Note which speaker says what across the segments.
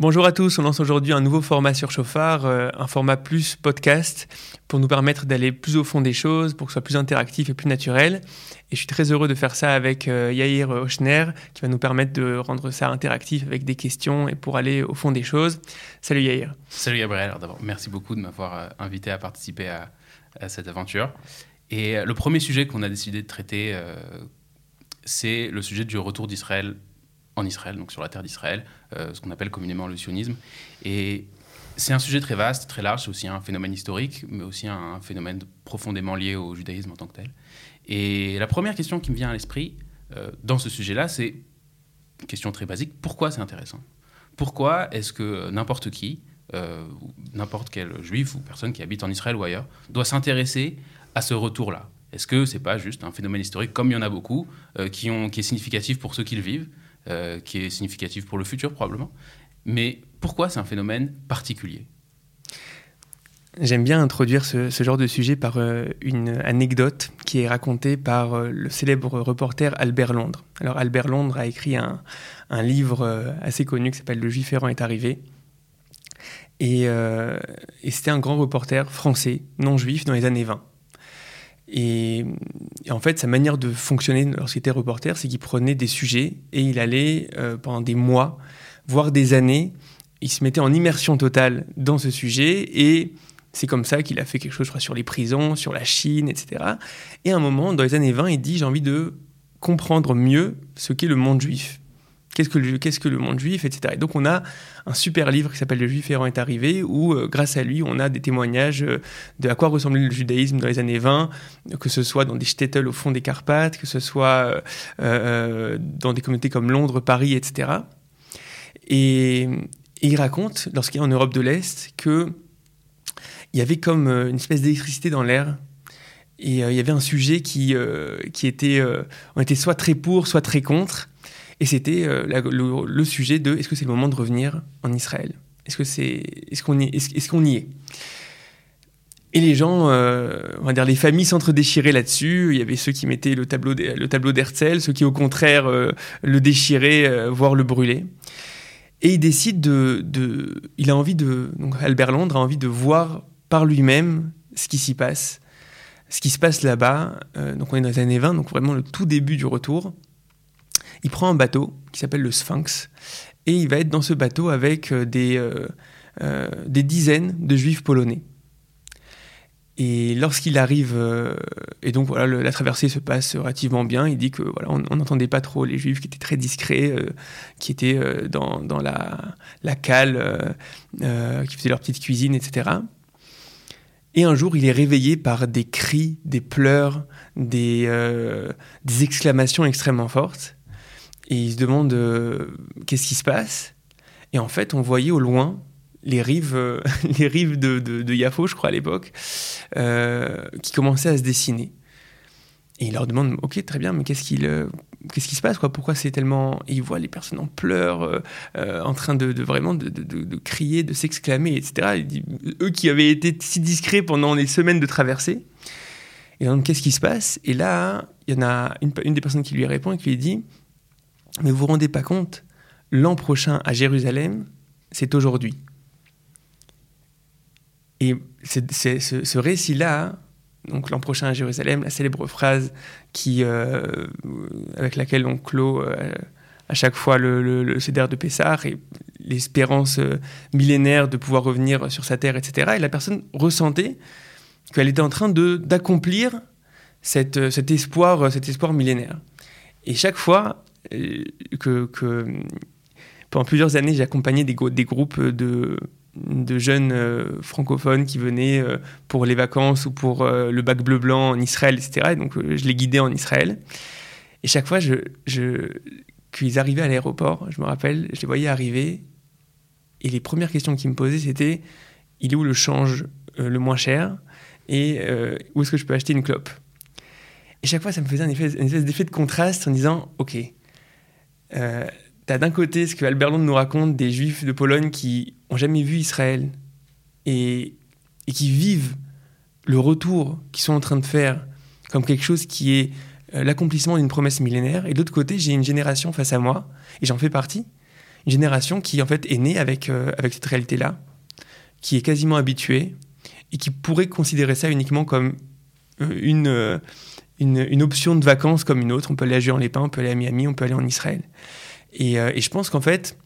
Speaker 1: Bonjour à tous, on lance aujourd'hui un nouveau format sur Chauffard, euh, un format plus podcast pour nous permettre d'aller plus au fond des choses, pour que ce soit plus interactif et plus naturel. Et je suis très heureux de faire ça avec euh, Yair Ochner qui va nous permettre de rendre ça interactif avec des questions et pour aller au fond des choses. Salut Yair.
Speaker 2: Salut Gabriel, d'abord merci beaucoup de m'avoir euh, invité à participer à, cette aventure. Et le premier sujet qu'on a décidé de traiter, c'est le sujet du retour d'Israël en Israël, donc sur la terre d'Israël, euh, ce qu'on appelle communément le sionisme. Et c'est un sujet très vaste, très large, c'est aussi un phénomène historique, mais aussi un phénomène profondément lié au judaïsme en tant que tel. Et la première question qui me vient à l'esprit euh, dans ce sujet-là, c'est une question très basique, pourquoi c'est intéressant? Pourquoi est-ce que n'importe qui, euh, n'importe quel juif ou personne qui habite en Israël ou ailleurs, doit s'intéresser à ce retour-là? Est-ce que c'est pas juste un phénomène historique, comme il y en a beaucoup, qui, est significatif pour ceux qui le vivent, euh, qui est significative pour le futur probablement. Mais pourquoi c'est un phénomène particulier?
Speaker 1: J'aime bien introduire ce, genre de sujet par euh, une anecdote qui est racontée par euh, le célèbre reporter Albert Londres. Alors Albert Londres a écrit un, livre assez connu qui s'appelle Le Juif errant est arrivé. Et, et c'était un grand reporter français, non juif, dans les années 20. Et, en fait, sa manière de fonctionner lorsqu'il était reporter, c'est qu'il prenait des sujets et il allait euh, pendant des mois, voire des années, il se mettait en immersion totale dans ce sujet et c'est comme ça qu'il a fait quelque chose, je crois, sur les prisons, sur la Chine, etc. Et à un moment, dans les années 20, il dit j'ai envie de comprendre mieux ce qu'est le monde juif. Qu'est-ce que, le, monde juif, etc. Et donc on a un super livre qui s'appelle Le Juif errant est arrivé, où euh, grâce à lui, on a des témoignages euh, de à quoi ressemblait le judaïsme dans les années 20, que ce soit dans des shtetl au fond des Carpates, que ce soit euh, dans des communautés comme Londres, Paris, etc. Et, il raconte, lorsqu'il est en Europe de l'Est, que il y avait comme une espèce d'électricité dans l'air et il y avait un sujet qui, qui était, on était soit très pour, soit très contre. Et c'était euh, le, sujet de est-ce que c'est le moment de revenir en Israël? Est-ce que c'est est-ce qu'on y est-ce, qu'on y est? Et les gens, euh, on va dire les familles s'entre-déchiraient là-dessus. Il y avait ceux qui mettaient le tableau, le tableau d'Herzl, ceux qui au contraire euh, le déchiraient, voire le brûlaient. Et il décide de, de, il a envie de, Albert Londres a envie de voir par lui-même ce qui s'y passe, ce qui se passe là-bas. donc on est dans les années 20, donc vraiment le tout début du retour. Il prend un bateau qui s'appelle le Sphinx et il va être dans ce bateau avec euh, des, euh, euh, des dizaines de juifs polonais. Et lorsqu'il arrive, et donc voilà, la traversée se passe relativement bien, il dit que on n'entendait pas trop les juifs qui étaient très discrets, qui étaient dans, la cale, qui faisaient leur petite cuisine, etc. Et un jour, il est réveillé par des cris, des pleurs, des, des exclamations extrêmement fortes et il se demande euh, qu'est-ce qui se passe? Et en fait, on voyait au loin les rives, euh, les rives de, de, Yafo, je crois, à l'époque, euh, qui commençaient à se dessiner. Et il leur demande, ok, très bien, mais qu'est-ce qu'il, qu'est-ce qui se passe, quoi? Pourquoi c'est tellement Et il voit les personnes en pleurs, en train de, vraiment de, crier, de s'exclamer, etc. eux qui avaient été si discrets pendant les semaines de traversée. Et donc, qu'est-ce qui se passe? Et là, il y en a une, des personnes qui lui répond et qui lui dit, mais vous vous rendez pas compte, l'an prochain à Jérusalem, c'est aujourd'hui. Et ce, récit-là, donc l'an prochain à Jérusalem, la célèbre phrase qui, euh, avec laquelle on clôt euh, à chaque fois le, le, de Pessar et l'espérance euh, millénaire de pouvoir revenir sur sa terre, etc. Et la personne ressentait qu'elle était en train d'accomplir cet espoir, cet espoir millénaire. Et chaque fois, euh, que, pendant plusieurs années, j'ai accompagné des, groupes de, jeunes euh, francophones qui venaient euh, pour les vacances ou pour le bac bleu-blanc en Israël, etc. Et donc, je les guidais en Israël. Et chaque fois je, je, qu'ils arrivaient à l'aéroport, je me rappelle, je les voyais arriver. Et les premières questions qu'ils me posaient, c'était il est où le change le moins cher? Et où est-ce que je peux acheter une clope? Et chaque fois, ça me faisait un effet, une espèce d'effet de contraste en disant ok, euh, tu as d'un côté ce que Albert Londres nous raconte des juifs de Pologne qui ont jamais vu Israël et, qui vivent le retour qu'ils sont en train de faire comme quelque chose qui est euh, l'accomplissement d'une promesse millénaire. Et de l'autre côté, j'ai une génération face à moi, et j'en fais partie, une génération qui en fait est née avec, avec cette réalité-là, qui est quasiment habituée et qui pourrait considérer ça uniquement comme une, une, option de vacances comme une autre. On peut aller à Juan-les-Pins, on peut aller à Miami, on peut aller en Israël. Et, et je pense qu'en fait,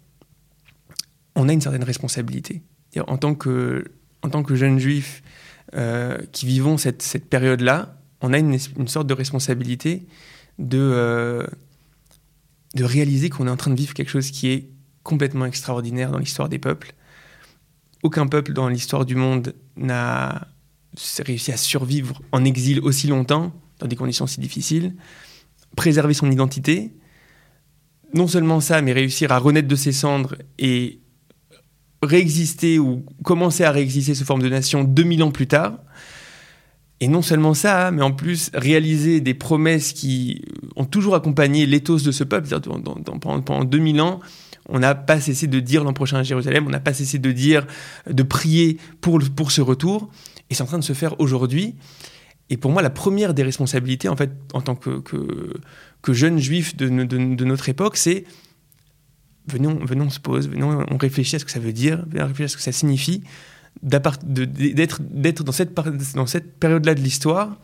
Speaker 1: on a une certaine responsabilité. En tant que, en tant que jeunes juifs euh, qui vivons cette, cette période-là, on a une, une, sorte de responsabilité de, euh, de réaliser qu'on est en train de vivre quelque chose qui est complètement extraordinaire dans l'histoire des peuples. Aucun peuple dans l'histoire du monde n'a réussi à survivre en exil aussi longtemps, dans des conditions si difficiles, préserver son identité, non seulement ça, mais réussir à renaître de ses cendres et réexister ou commencer à réexister sous forme de nation 2000 ans plus tard. Et non seulement ça, mais en plus réaliser des promesses qui ont toujours accompagné l'éthos de ce peuple. Pendant, pendant 2000 ans, on n'a pas cessé de dire l'an prochain à Jérusalem, on n'a pas cessé de dire, de prier pour, pour ce retour. Et c'est en train de se faire aujourd'hui. Et pour moi, la première des responsabilités, en fait, en tant que, jeune juif de, notre époque, c'est venons, venons, on se pose, venons, on réfléchit à ce que ça veut dire, venons réfléchir à ce que ça signifie, d'être dans cette, dans cette période-là de l'histoire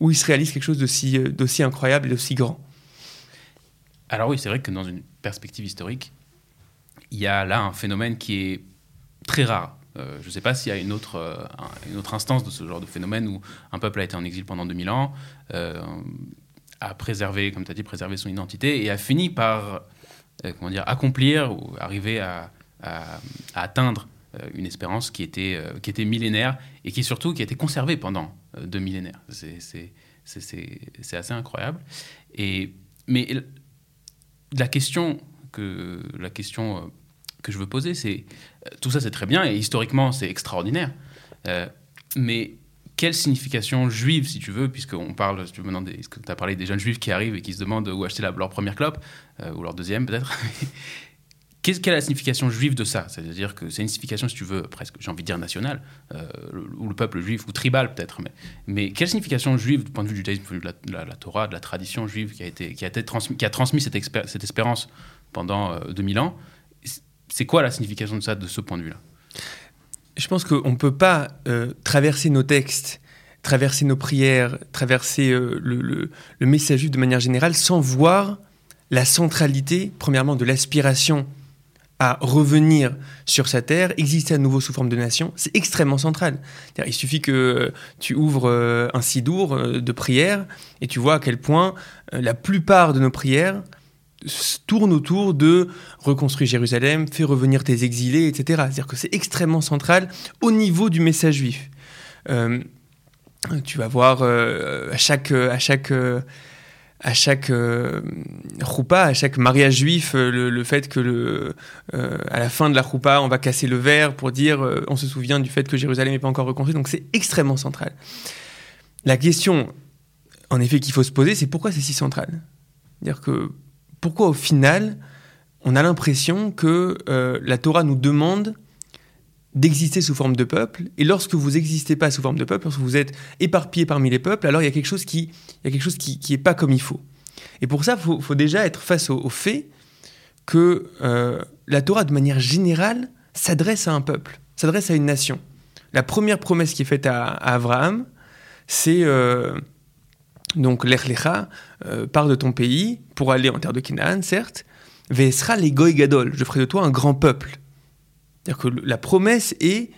Speaker 1: où il se réalise quelque chose d'aussi incroyable et d'aussi grand.
Speaker 2: Alors oui, c'est vrai que dans une perspective historique, il y a là un phénomène qui est très rare. Euh, je ne sais pas s'il y a une autre, euh, une autre instance de ce genre de phénomène où un peuple a été en exil pendant 2000 ans, euh, a préservé, comme tu as dit, préservé son identité et a fini par accomplir ou arriver à, atteindre une espérance qui était, millénaire et qui surtout qui a été conservée pendant deux millénaires. C'est assez incroyable. Mais la question que, la question que je veux poser, c'est tout ça c'est très bien et historiquement c'est extraordinaire. mais quelle signification juive, si tu veux, puisqu'on parle, si tu as parlé des jeunes juifs qui arrivent et qui se demandent où acheter leur première clope, euh, ou leur deuxième peut-être. Qu'est-ce quelle est la signification juive de ça? C'est-à-dire que c'est une signification, si tu veux, presque, j'ai envie de dire nationale, euh, ou le peuple juif, ou tribal peut-être. Mais, quelle signification juive, du point de vue du judaïsme, de la, Torah, de la tradition juive qui a, été, qui a, été transmis, qui a transmis cette, espérance pendant 2000 euh, ans C'est quoi la signification de ça, de ce point de vue-là?
Speaker 1: Je pense qu'on ne peut pas euh, traverser nos textes, traverser nos prières, traverser euh, le, le, message de manière générale sans voir la centralité, premièrement, de l'aspiration à revenir sur sa terre, exister à nouveau sous forme de nation, c'est extrêmement central. Il suffit que tu ouvres euh, un sidour de prière et tu vois à quel point la plupart de nos prières tourne autour de reconstruire Jérusalem, faire revenir tes exilés, etc. C'est-à-dire que c'est extrêmement central au niveau du message juif. Euh, tu vas voir euh, à chaque à chaque à chaque euh, à chaque mariage juif, le, fait que le, à la fin de la roupa, on va casser le verre pour dire on se souvient du fait que Jérusalem n'est pas encore reconstruite. Donc c'est extrêmement central. La question, en effet, qu'il faut se poser, c'est pourquoi c'est si central? C'est-à-dire que pourquoi au final, on a l'impression que euh, la Torah nous demande d'exister sous forme de peuple, et lorsque vous n'existez pas sous forme de peuple, lorsque vous êtes éparpillé parmi les peuples, alors il y a quelque chose qui chose qui, qui est pas comme il faut. Et pour ça, il faut, déjà être face au, fait que euh, la Torah, de manière générale, s'adresse à un peuple, s'adresse à une nation. La première promesse qui est faite à, Abraham, c'est euh, donc l'Echlecha, euh, part de ton pays pour aller en terre de Canaan, certes, Vesra les gadol, je ferai de toi un grand peuple. C'est-à-dire que la promesse est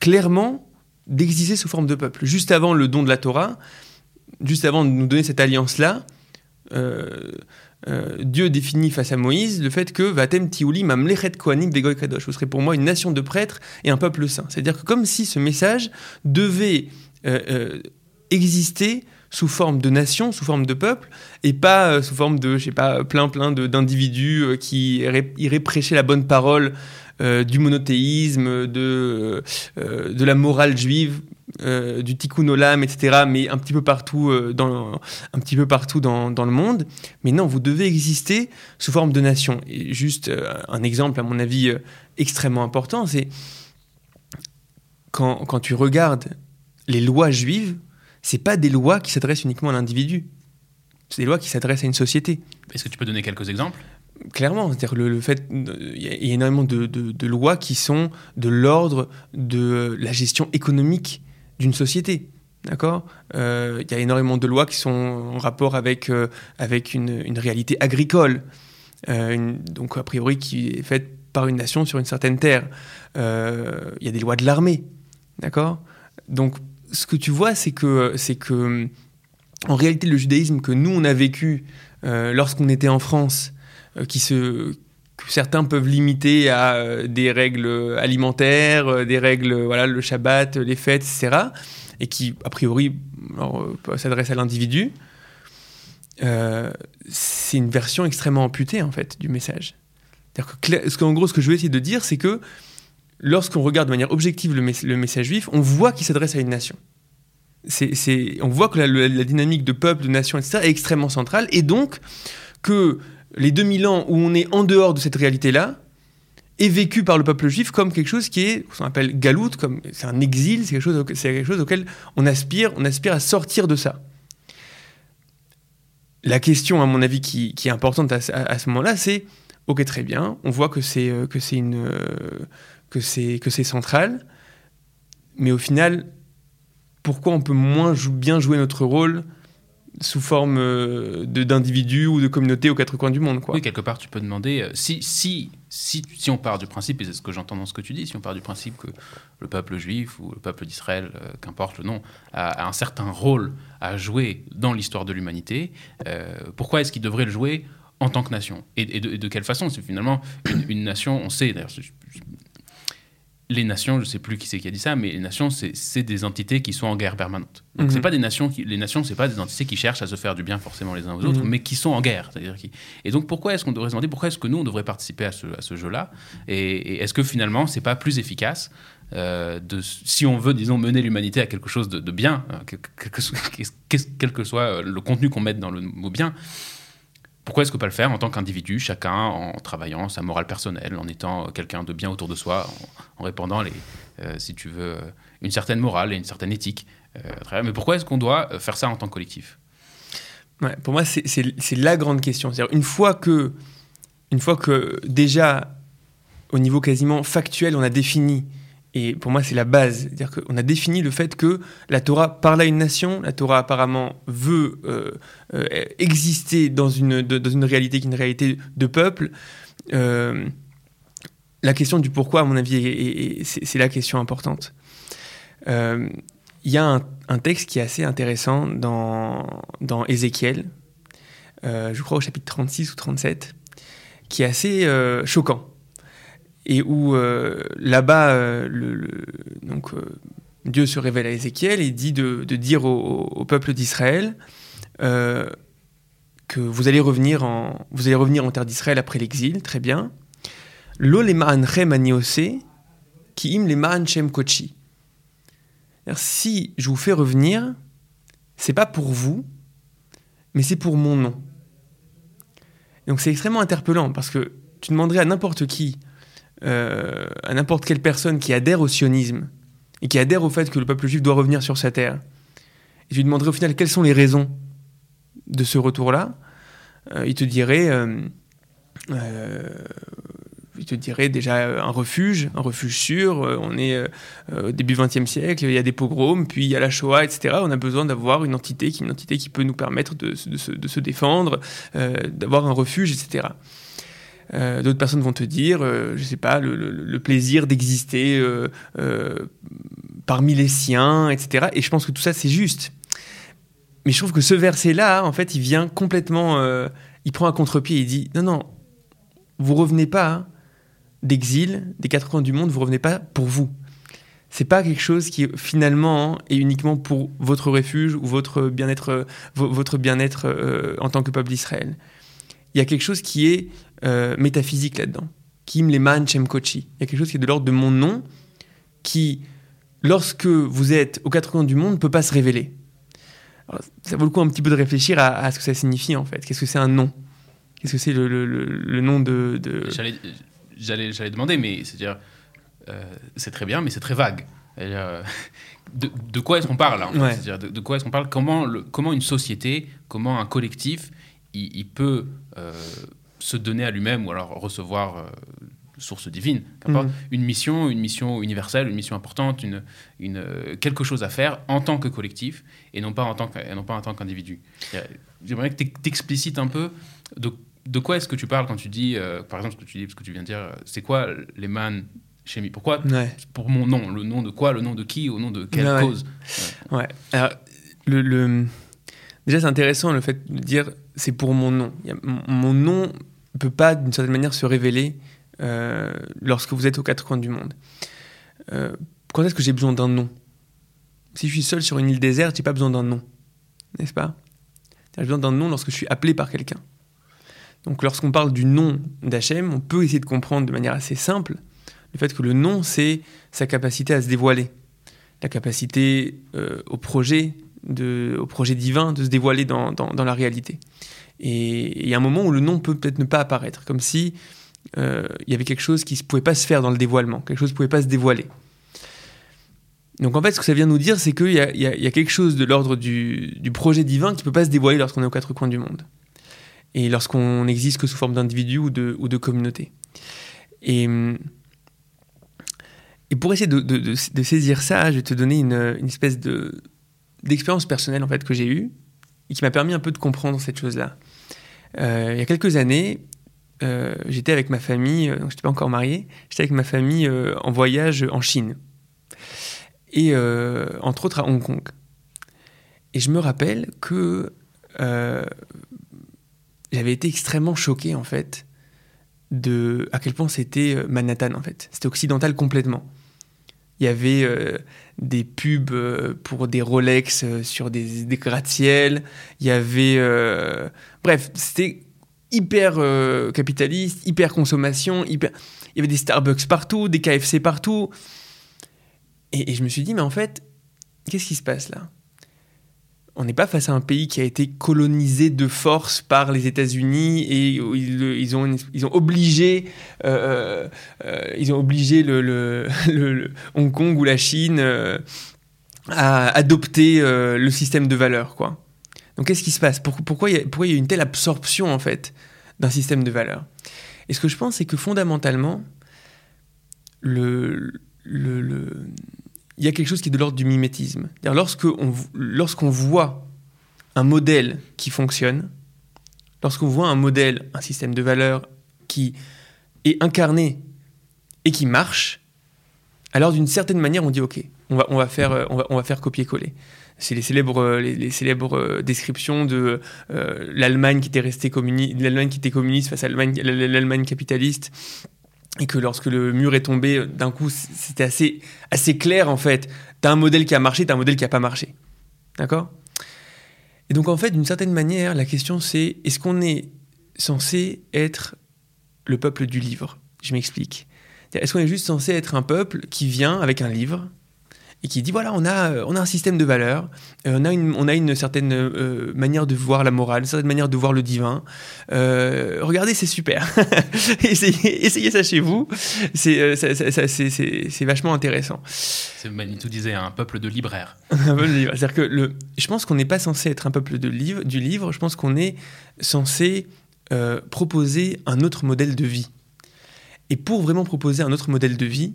Speaker 1: clairement d'exister sous forme de peuple. Juste avant le don de la Torah, juste avant de nous donner cette alliance-là, euh, euh, Dieu définit face à Moïse le fait que Vatem Tiuli mamlechet kohanim begoy kadosh. Vous serez pour moi une nation de prêtres et un peuple saint. C'est-à-dire que comme si ce message devait exister sous forme de nation, sous forme de peuple, et pas euh, sous forme de, je sais pas, plein plein d'individus euh, qui iraient, prêcher la bonne parole euh, du monothéisme, de, de la morale juive, du tikkun olam, etc., mais un petit peu partout, dans, un petit peu partout dans, dans, le monde. Mais non, vous devez exister sous forme de nation. Et juste un exemple, à mon avis, extrêmement important, c'est quand, quand tu regardes les lois juives, c'est pas des lois qui s'adressent uniquement à l'individu. C'est des lois qui s'adressent à une société.
Speaker 2: Est-ce que tu peux donner quelques exemples?
Speaker 1: Clairement, c'est-à-dire le, fait, il y, a énormément de, de, lois qui sont de l'ordre de la gestion économique d'une société. D'accord? Euh, Il y a énormément de lois qui sont en rapport avec, euh, avec une, une, réalité agricole, euh, donc a priori qui est faite par une nation sur une certaine terre. Il y a des lois de l'armée. D'accord? Donc ce que tu vois, c'est que, c'est que en réalité, le judaïsme que nous, on a vécu lorsqu'on était en France, qui se, que certains peuvent limiter à des règles alimentaires, des règles, voilà, le Shabbat, les fêtes, etc et qui, a priori, euh, s'adresse à l'individu, euh, c'est une version extrêmement amputée, en fait, du message. Que, en gros, ce que je veux essayer de dire, c'est que lorsqu'on regarde de manière objective le, message juif, on voit qu'il s'adresse à une nation. On voit que la, dynamique de peuple, de nation, etc., est extrêmement centrale, et donc que les 2000 ans où on est en dehors de cette réalité-là, est vécu par le peuple juif comme quelque chose qui est, qu'on appelle galout, comme c'est un exil, c'est quelque, chose, quelque chose auquel on aspire, on aspire à sortir de ça. La question, à mon avis, qui, qui est importante à, ce moment-là, c'est ok, très bien, on voit que c'est euh, que c'est une euh, que c'est que c'est central, mais au final, pourquoi on peut moins bien jouer notre rôle sous forme euh, d'individus ou de communautés aux quatre coins du monde. Quoi?
Speaker 2: Oui, quelque part, tu peux demander, euh, si, si, si, si on part du principe, et c'est ce que j'entends dans ce que tu dis, si on part du principe que le peuple juif ou le peuple d'Israël, euh, qu'importe le nom, a, un certain rôle à jouer dans l'histoire de l'humanité, pourquoi est-ce qu'il devrait le jouer en tant que nation? Et, de, quelle façon? C'est finalement une, une, nation, on sait, d'ailleurs, les nations, je ne sais plus qui c'est qui a dit ça, mais les nations, c'est des entités qui sont en guerre permanente. Donc, c'est mhm. pas des nations qui, les nations, c'est pas des entités qui cherchent à se faire du bien forcément les uns aux autres, mhm. mais qui sont en guerre. Qui... Et donc, pourquoi est-ce qu'on devrait se demander pourquoi est-ce que nous on devrait participer à ce, jeu-là? Et, est-ce que finalement, c'est pas plus efficace euh, de, si on veut, disons, mener l'humanité à quelque chose de, bien, euh, quel que soit le contenu qu'on mette dans le mot bien, pourquoi est-ce que pas le faire en tant qu'individu, chacun en travaillant sa morale personnelle, en étant quelqu'un de bien autour de soi, en, répandant, euh, si tu veux, une certaine morale et une certaine éthique euh, Mais pourquoi est-ce qu'on doit faire ça en tant que collectif?
Speaker 1: Pour moi, c'est la grande question. Une fois que, une fois que déjà, au niveau quasiment factuel, on a défini et pour moi, c'est la base. C'est-à-dire qu'on a défini le fait que la Torah parle à une nation, la Torah apparemment veut euh, euh, exister dans une, dans une réalité qui est une réalité de peuple. Euh, la question du pourquoi, à mon avis, c'est la question importante. Il y a un, texte qui est assez intéressant dans, dans Ézéchiel, je crois au chapitre 36 ou 37, qui est assez choquant et où euh, là-bas, euh, donc, euh, Dieu se révèle à Ézéchiel et dit de, dire au, peuple d'Israël que vous allez, revenir en, vous allez revenir en terre d'Israël après l'exil, très bien. Im shem kochi. Si je vous fais revenir, c'est pas pour vous, mais c'est pour mon nom. donc c'est extrêmement interpellant parce que tu demanderais à n'importe qui euh, à n'importe quelle personne qui adhère au sionisme et qui adhère au fait que le peuple juif doit revenir sur sa terre, et tu lui demanderais au final quelles sont les raisons de ce retour-là, euh, il te dirait, euh, il te dirait déjà un refuge, un refuge sûr. on est au début XXe siècle, il y a des pogroms, puis il y a la Shoah, etc. On a besoin d'avoir une entité, une entité qui peut nous permettre de se, défendre, d'avoir un refuge, etc. Euh, d'autres personnes vont te dire, euh, je sais pas, le, plaisir d'exister euh, parmi les siens, etc. Et je pense que tout ça, c'est juste. Mais je trouve que ce verset-là, en fait, il vient complètement. il prend un contre-pied et il dit Non, non, vous revenez pas d'exil, des quatre coins du monde, vous revenez pas pour vous. C'est pas quelque chose qui finalement est uniquement pour votre refuge ou votre bien-être, votre bien-être en tant que peuple d'Israël. Il y a quelque chose qui est euh, métaphysique là-dedans. Kim Leman Chem Kochi. Il y a quelque chose qui est de l'ordre de mon nom qui, lorsque vous êtes aux quatre coins du monde, ne peut pas se révéler. ça vaut le coup un petit peu de réfléchir à, ce que ça signifie en fait. Qu'est-ce que c'est un nom? Qu'est-ce que c'est le, nom de.
Speaker 2: J'allais demander, mais c'est-à-dire. Euh, c'est très bien, mais c'est très vague. Euh, de, quoi est-ce qu'on parle là de, quoi est-ce qu'on parle? Comment, comment une société, comment un collectif, il, peut se donner à lui-même ou alors recevoir euh, source divine, qu'importe,
Speaker 1: Mhm.
Speaker 2: une mission, une mission universelle, une mission importante, une, une, euh, quelque chose à faire en tant que collectif et non pas en tant que- et non pas en tant qu'individu. J'aimerais que tu explicites un peu de, de quoi est-ce que tu parles quand tu dis, euh, par exemple, ce que tu dis, ce que tu viens de dire, c'est quoi les man chimie Pourquoi
Speaker 1: Ouais.
Speaker 2: Pour mon nom, le nom de quoi, le nom de qui, au nom de quelle
Speaker 1: Ouais,
Speaker 2: cause?
Speaker 1: Ouais. Alors, le, le- Déjà, c'est intéressant le fait de dire c'est pour mon nom. Il y a- mon, mon nom ne peut pas, d'une certaine manière, se révéler euh, lorsque vous êtes aux quatre coins du monde. Euh, quand est-ce que j'ai besoin d'un nom? Si je suis seul sur une île déserte, j'ai pas besoin d'un nom. N'est-ce pas? J'ai besoin d'un nom lorsque je suis appelé par quelqu'un. Donc, lorsqu'on parle du nom d'Hachem, on peut essayer de comprendre de manière assez simple le fait que le nom, c'est sa capacité à se dévoiler la capacité euh, au, projet de, au projet divin de se dévoiler dans, dans, dans la réalité. Et il y a un moment où le nom peut peut-être ne pas apparaître, comme si euh, il y avait quelque chose qui ne pouvait pas se faire dans le dévoilement, quelque chose ne pouvait pas se dévoiler. Donc en fait, ce que ça vient nous dire, c'est qu'il y, a- quelque chose de l'ordre du, projet divin qui ne peut pas se dévoiler lorsqu'on est aux quatre coins du monde. Et lorsqu'on n'existe que sous forme d'individu ou de, ou communauté. Et, pour essayer de, saisir ça, je vais te donner une, une espèce de d'expérience personnelle en fait que j'ai eue et qui m'a permis un peu de comprendre cette chose-là. Euh, il y a quelques années, euh, j'étais avec ma famille, euh, donc j'étais pas encore marié, j'étais avec ma famille en voyage en Chine et entre autres à Hong Kong. Et je me rappelle que j'avais été extrêmement choqué en fait de à quel point c'était Manhattan en fait. C'était occidental complètement. Il y avait euh, des pubs euh, pour des Rolex euh, sur des, gratte-ciel. Il y avait bref, c'était hyper capitaliste, hyper consommation, hyper. Il y avait des Starbucks partout, des KFC partout. Et je me suis dit mais en fait, qu'est-ce qui se passe là? On n'est pas face à un pays qui a été colonisé de force par les États-Unis et ils, ils ont, ils ont obligé, euh, euh, ils ont obligé le, Hong Kong ou la Chine euh, à adopter euh, le système de valeurs. Quoi. Donc qu'est-ce qui se passe? Pour- pourquoi, il y y a une telle absorption en fait d'un système de valeurs? Et ce que je pense, c'est que fondamentalement, le, le, le- il y a quelque chose qui est de l'ordre du mimétisme. Lorsqu'on voit un modèle qui fonctionne, lorsqu'on voit un modèle, un système de valeurs qui est incarné et qui marche, alors d'une certaine manière, on dit OK, on va, on va faire, euh, on va, on va faire copier-coller. C'est les célèbres, euh, les, célèbres euh, descriptions de l'Allemagne qui était restée communiste, l'Allemagne qui était communiste face à l'Allemagne capitaliste, et que lorsque le mur est tombé, d'un coup, c'était assez, assez clair en fait. T'as un modèle qui a marché, t'as un modèle qui a pas marché, d'accord? Et donc en fait, d'une certaine manière, la question c'est est-ce qu'on est censé être le peuple du livre? Je m'explique. Est-ce qu'on est juste censé être un peuple qui vient avec un livre et qui dit voilà, on a, euh, on a un système de valeurs, euh, on, a une, on a une certaine euh, manière de voir la morale, une certaine manière de voir le divin. Euh, regardez, c'est super. essayez, essayez ça chez vous, c'est euh, vachement intéressant.
Speaker 2: C'est Manitou disait un peuple de libraires.
Speaker 1: Un peu de livre. C'est-à-dire que le, je pense qu'on n'est pas censé être un peuple de livre, du livre, je pense qu'on est censé proposer un autre modèle de vie. Et pour vraiment proposer un autre modèle de vie,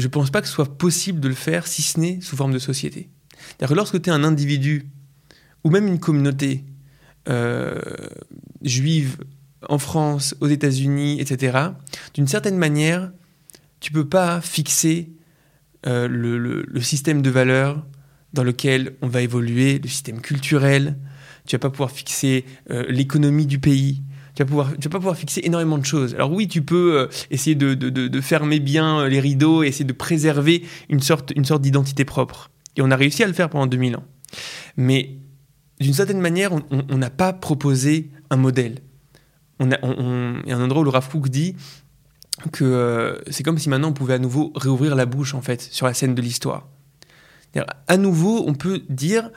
Speaker 1: je ne pense pas que ce soit possible de le faire si ce n'est sous forme de société. C'est-à-dire que lorsque tu es un individu, ou même une communauté euh, juive en France, aux États-Unis, etc., d'une certaine manière, tu peux pas fixer euh, le, système de valeurs dans lequel on va évoluer, le système culturel. Tu vas pas pouvoir fixer euh, l'économie du pays. Tu vas, pouvoir, tu vas pas pouvoir fixer énormément de choses. Alors oui, tu peux euh, essayer de, de- de- fermer bien euh, les rideaux et essayer de préserver une sorte, une sorte d'identité propre. Et on a réussi à le faire pendant 2000 ans. Mais d'une certaine manière, on- n'a pas proposé un modèle. On a, on- il y a un endroit où le Rav Kook dit que euh, c'est comme si maintenant on pouvait à nouveau réouvrir la bouche en fait sur la scène de l'histoire. À nouveau, on peut dire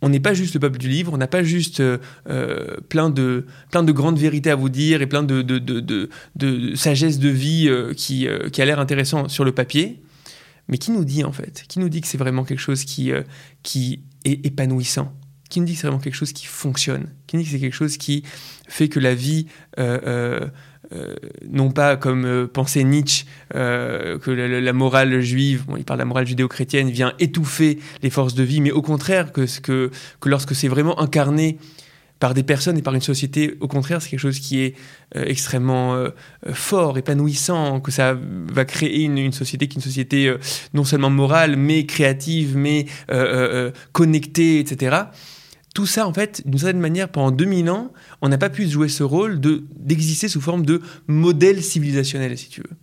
Speaker 1: on n'est pas juste le peuple du livre, on n'a pas juste euh, euh, plein, de, plein de grandes vérités à vous dire et plein de, de, de, de- sagesse de vie euh, qui, a l'air intéressant sur le papier, mais qui nous dit en fait? Qui nous dit que c'est vraiment quelque chose qui, qui est épanouissant? Qui nous dit que c'est vraiment quelque chose qui fonctionne, qui nous dit que c'est quelque chose qui fait que la vie, euh, euh, euh, non pas comme pensait Nietzsche, que la, morale juive, bon, il parle de la morale judéo-chrétienne, vient étouffer les forces de vie, mais au contraire, que, que, que lorsque c'est vraiment incarné par des personnes et par une société, au contraire, c'est quelque chose qui est extrêmement fort, épanouissant, que ça va créer une, société qui est une société non seulement morale, mais créative, mais connectée, etc tout ça, en fait, d'une certaine manière, pendant 2000 ans, on n'a pas pu jouer ce rôle de, d'exister sous forme de modèle civilisationnel, si tu veux.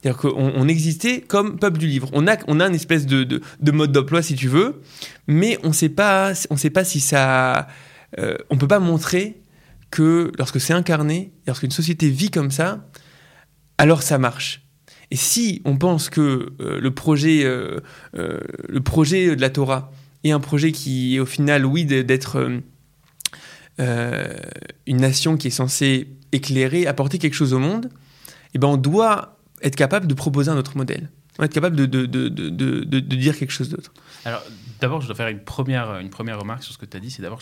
Speaker 1: C'est-à-dire qu'on on existait comme peuple du livre. On a, on a une espèce de, de, mode d'emploi, si tu veux, mais on ne sait pas si ça... Euh, on ne peut pas montrer que lorsque c'est incarné, lorsqu'une société vit comme ça, alors ça marche. Et si on pense que euh, le, projet, euh, le projet de la Torah, et un projet qui au final, oui, d'être euh, euh, une nation qui est censée éclairer, apporter quelque chose au monde, eh ben on doit être capable de proposer un autre modèle. On être capable de, dire quelque chose d'autre.
Speaker 2: Alors, d'abord, je dois faire une première, une première remarque sur ce que tu as dit. C'est d'abord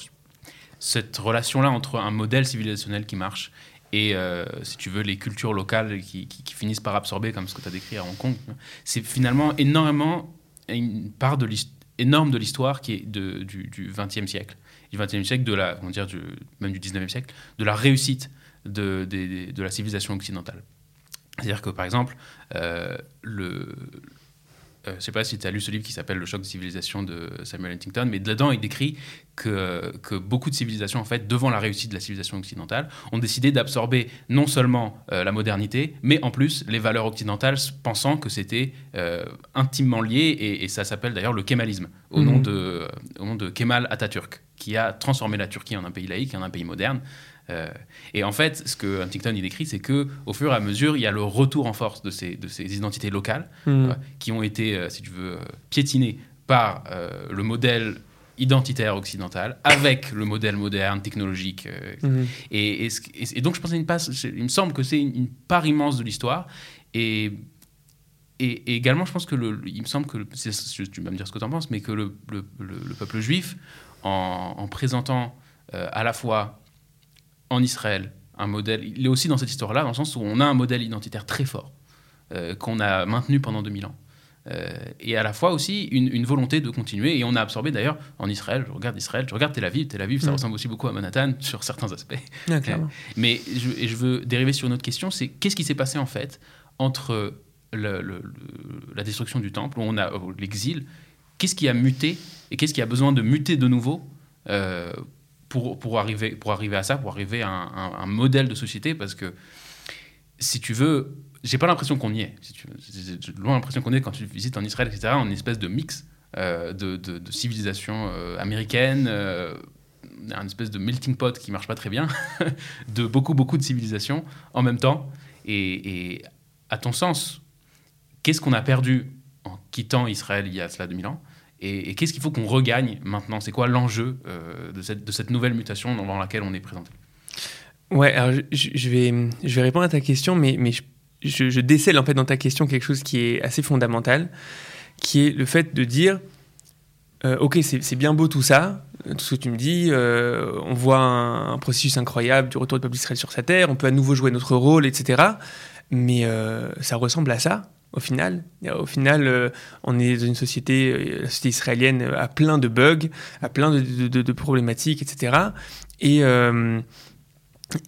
Speaker 2: cette relation-là entre un modèle civilisationnel qui marche et, euh, si tu veux, les cultures locales qui, qui finissent par absorber, comme ce que tu as décrit à Hong Kong. C'est finalement énormément une part de l'histoire énorme de l'histoire qui est de, du XXe siècle, du XXe siècle, de la, dire, du, même du XIXe siècle, de la réussite de, de, la civilisation occidentale. C'est-à-dire que, par exemple, euh, le, euh, je ne sais pas si tu as lu ce livre qui s'appelle Le choc de civilisation de Samuel Huntington, mais dedans il décrit que, que, beaucoup de civilisations, en fait, devant la réussite de la civilisation occidentale, ont décidé d'absorber non seulement euh, la modernité, mais en plus les valeurs occidentales, pensant que c'était euh, intimement lié, et, ça s'appelle d'ailleurs le kémalisme, au, nom mhm. de, au nom de Kemal Atatürk, qui a transformé la Turquie en un pays laïque, en un pays moderne. Euh, et en fait, ce que Huntington il décrit, c'est que au fur et à mesure, il y a le retour en force de ces, de ces identités locales euh, qui ont été, euh, si tu veux, piétinées par le modèle identitaire occidental avec le modèle moderne, technologique. Hmm. Et, et, donc, je pense une passe, il me semble que c'est une, part immense de l'histoire. Et, et, également, je pense que le, il me semble que, tu vas me dire ce que tu en penses, mais que le, le, le peuple juif, en, en présentant à la fois en Israël un modèle. Il est aussi dans cette histoire-là, dans le sens où on a un modèle identitaire très fort euh, qu'on a maintenu pendant 2000 ans. Euh, et à la fois aussi une, volonté de continuer. Et on a absorbé d'ailleurs en Israël, je regarde Israël, je regarde Tel Aviv, Tel Aviv, ça mm. ressemble aussi beaucoup à Manhattan sur certains aspects. Euh, mais je, je, veux dériver sur une autre question, c'est qu'est-ce qui s'est passé en fait entre la destruction du temple, où on a l'exil, qu'est-ce qui a muté et qu'est-ce qui a besoin de muter de nouveau pour, pour, arriver, pour arriver à ça, pour arriver à un, modèle de société, parce que si tu veux, j'ai pas l'impression qu'on y est. J'ai loin l'impression qu'on est quand tu visites en Israël, etc., en une espèce de mix euh, de, de, civilisation euh, américaine, euh, un espèce de melting pot qui marche pas très bien, de beaucoup, beaucoup de civilisations en même temps. Et, à ton sens, qu'est-ce qu'on a perdu en quittant Israël il y a cela 2000 ans? Et, qu'est-ce qu'il faut qu'on regagne maintenant? C'est quoi l'enjeu euh, de, cette, de, nouvelle mutation dans laquelle on est présenté?
Speaker 1: Ouais, alors je, vais, je vais répondre à ta question, mais, mais je, je, décèle en fait dans ta question quelque chose qui est assez fondamental, qui est le fait de dire, euh, ok, c'est bien beau tout ça, tout ce que tu me dis, euh, on voit un, processus incroyable du retour du peuple d'Israël sur sa terre, on peut à nouveau jouer notre rôle, etc. Mais ça ressemble à ça au final. Au final, euh, on est dans une société, euh, société israélienne a plein de bugs, a plein de, problématiques, etc. Et, euh,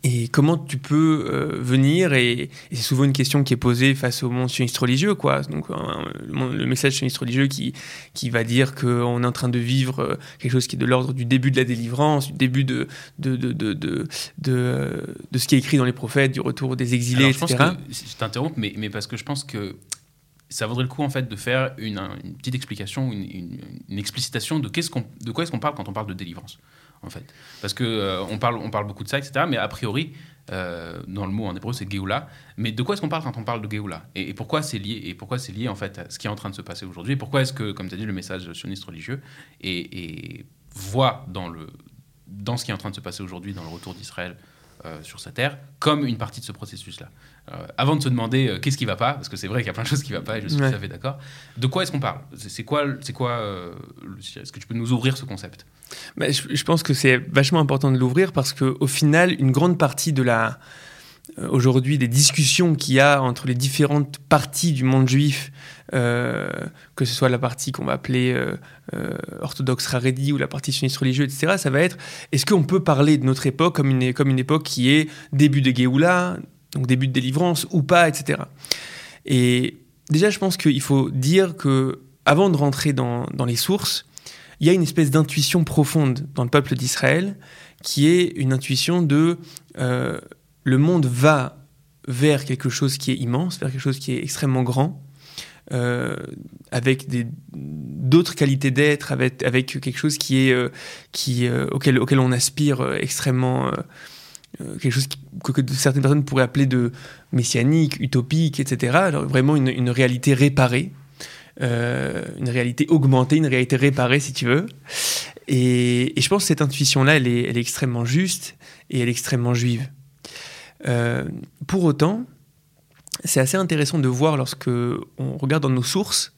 Speaker 1: et comment tu peux venir, et, c'est souvent une question qui est posée face au monde sioniste religieux, quoi. Donc, le, message sioniste religieux qui, qui va dire qu'on est en train de vivre quelque chose qui est de l'ordre du début de la délivrance, du début de de, de, de, de, de, ce qui est écrit dans les prophètes, du retour des exilés,
Speaker 2: etc. Je, pense que, je t'interromps, mais, mais parce que je pense que ça vaudrait le coup en fait de faire une, petite explication, une, explicitation de, qu'est-ce qu'on, de quoi est-ce qu'on parle quand on parle de délivrance, en fait. Parce que euh, on, parle, on parle beaucoup de ça, etc. Mais a priori, euh, dans le mot en hébreu, c'est Géoula. Mais de quoi est-ce qu'on parle quand on parle de Géoula? Et, pourquoi c'est lié Et pourquoi c'est lié en fait à ce qui est en train de se passer aujourd'hui? Pourquoi est-ce que, comme tu as dit, le message sioniste religieux et, voit dans, le, dans ce qui est en train de se passer aujourd'hui, dans le retour d'Israël? Sur sa terre, comme une partie de ce processus-là. avant de se demander qu'est-ce qui va pas, parce que c'est vrai qu'il y a plein de choses qui ne vont pas, et je suis tout à fait d'accord, de quoi est-ce qu'on parle? C'est quoi, c'est quoi Est-ce que tu peux nous ouvrir ce concept?
Speaker 1: Bah, je, je, pense que c'est vachement important de l'ouvrir parce qu'au final, une grande partie de la aujourd'hui des discussions qu'il y a entre les différentes parties du monde juif euh, que ce soit la partie qu'on va appeler euh, euh, orthodoxe raredi ou la partie sioniste religieux, etc., ça va être est-ce qu'on peut parler de notre époque comme une, comme une époque qui est début de Géoula, donc début de délivrance ou pas, etc. Et déjà, je pense qu'il faut dire que avant de rentrer dans, dans les sources, il y a une espèce d'intuition profonde dans le peuple d'Israël qui est une intuition de le monde va vers quelque chose qui est immense, vers quelque chose qui est extrêmement grand, euh, avec d'autres qualités d'être, avec, avec quelque chose qui est, euh, qui, euh, auquel, auquel on aspire extrêmement, quelque chose que, certaines personnes pourraient appeler de messianique, utopique, etc. Alors vraiment une, réalité réparée, une réalité augmentée, une réalité réparée si tu veux. Et, je pense que cette intuition-là, elle est extrêmement juste et elle est extrêmement juive. pour autant, c'est assez intéressant de voir lorsque on regarde dans nos sources